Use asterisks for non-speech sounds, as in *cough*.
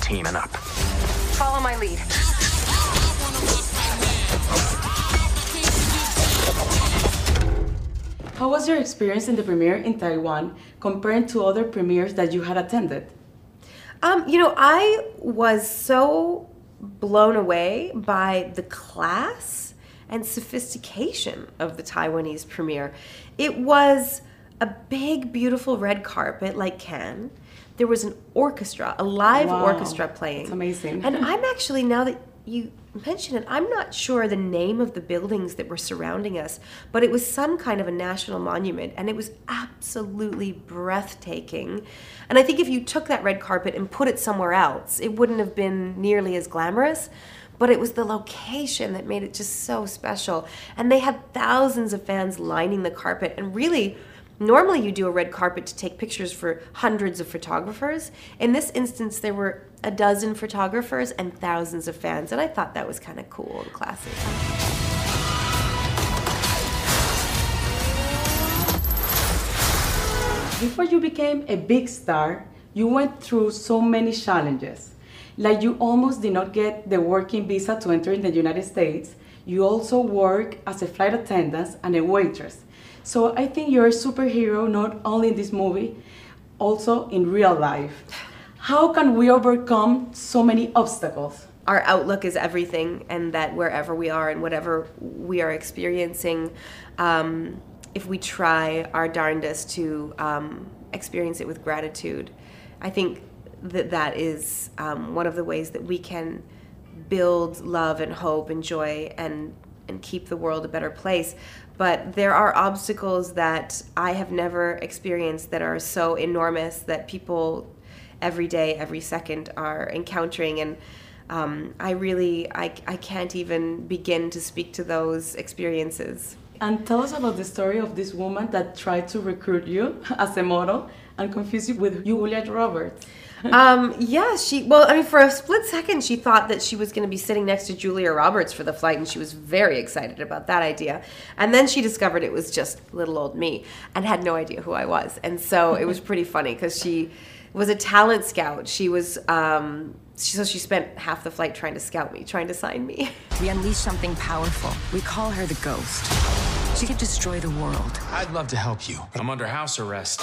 teaming up. Follow my lead. How was your experience in the premiere in Taiwan compared to other premieres that you had attended? Um, you know, I was so blown away by the class and sophistication of the Taiwanese premiere. It was a big, beautiful red carpet like Cannes. There was an orchestra, a live Wow. orchestra playing. That's amazing. And *laughs* I'm actually, now that you mention it, I'm not sure the name of the buildings that were surrounding us, but it was some kind of a national monument, and it was absolutely breathtaking. And I think if you took that red carpet and put it somewhere else, it wouldn't have been nearly as glamorous. But it was the location that made it just so special. And they had thousands of fans lining the carpet. And really, normally you do a red carpet to take pictures for hundreds of photographers. In this instance, there were a dozen photographers and thousands of fans. And I thought that was kind of cool and classy. Before you became a big star, you went through so many challenges. Like you almost did not get the working visa to enter in the United States. You also work as a flight attendant and a waitress. So I think you're a superhero not only in this movie, also in real life. How can we overcome so many obstacles? our outlook is everything, and that wherever we are and whatever we are experiencing, um, if we try our darndest to um, experience it with gratitude, I think that that is um, one of the ways that we can build love and hope and joy and and keep the world a better place. But there are obstacles that I have never experienced that are so enormous that people every day, every second are encountering. And um, I really, I, I can't even begin to speak to those experiences. And tell us about the story of this woman that tried to recruit you *laughs* as a model and confuse you with Julia Roberts. *laughs* um, yeah, she. Well, I mean, for a split second, she thought that she was going to be sitting next to Julia Roberts for the flight, and she was very excited about that idea. And then she discovered it was just little old me, and had no idea who I was. And so it was pretty funny because she was a talent scout. She was. Um, so she spent half the flight trying to scout me, trying to sign me. *laughs* We unleash something powerful. We call her the Ghost. She could destroy the world. I'd love to help you, but I'm under house arrest.